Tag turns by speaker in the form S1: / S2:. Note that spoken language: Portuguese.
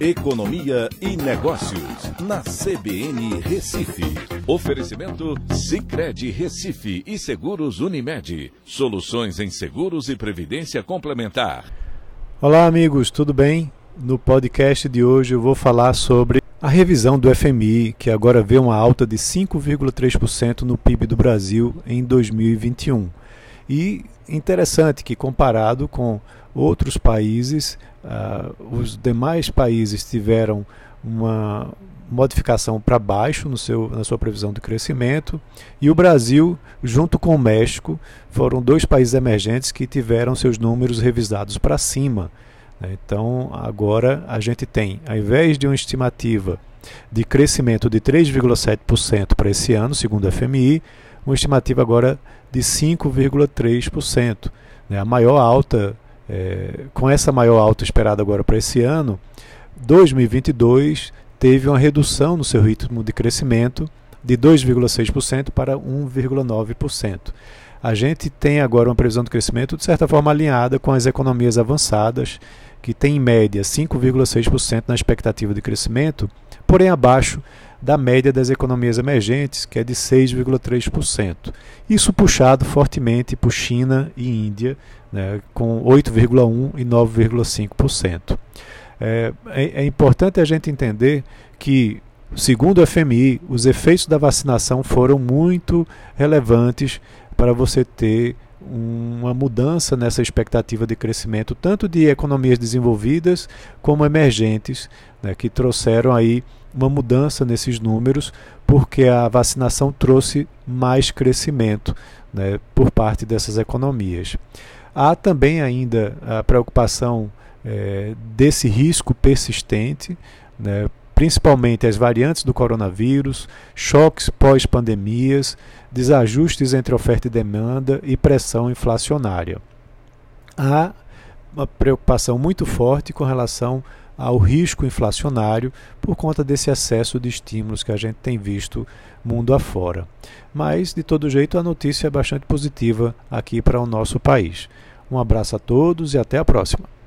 S1: Economia e Negócios, na CBN Recife. Oferecimento Cicred Recife e Seguros Unimed. Soluções em seguros e previdência complementar.
S2: Olá, amigos, tudo bem? No podcast de hoje eu vou falar sobre a revisão do FMI, que agora vê uma alta de 5,3% no PIB do Brasil em 2021. E interessante que, comparado com outros países, uh, os demais países tiveram uma modificação para baixo no seu, na sua previsão de crescimento e o Brasil, junto com o México, foram dois países emergentes que tiveram seus números revisados para cima. Né? Então, agora a gente tem, ao invés de uma estimativa de crescimento de 3,7% para esse ano, segundo a FMI, uma estimativa agora de 5,3%. Né? A maior alta é, com essa maior alta esperada agora para esse ano, 2022 teve uma redução no seu ritmo de crescimento de 2,6% para 1,9%. A gente tem agora uma previsão de crescimento de certa forma alinhada com as economias avançadas, que tem em média 5,6% na expectativa de crescimento, porém abaixo da média das economias emergentes, que é de 6,3%. Isso puxado fortemente por China e Índia, né, com 8,1% e 9,5%. É, é, é importante a gente entender que, segundo o FMI, os efeitos da vacinação foram muito relevantes para você ter uma mudança nessa expectativa de crescimento, tanto de economias desenvolvidas como emergentes, né, que trouxeram aí uma mudança nesses números, porque a vacinação trouxe mais crescimento né, por parte dessas economias. Há também ainda a preocupação é, desse risco persistente, né, principalmente as variantes do coronavírus, choques pós-pandemias, desajustes entre oferta e demanda e pressão inflacionária. Há uma preocupação muito forte com relação ao risco inflacionário por conta desse excesso de estímulos que a gente tem visto mundo afora. Mas, de todo jeito, a notícia é bastante positiva aqui para o nosso país. Um abraço a todos e até a próxima.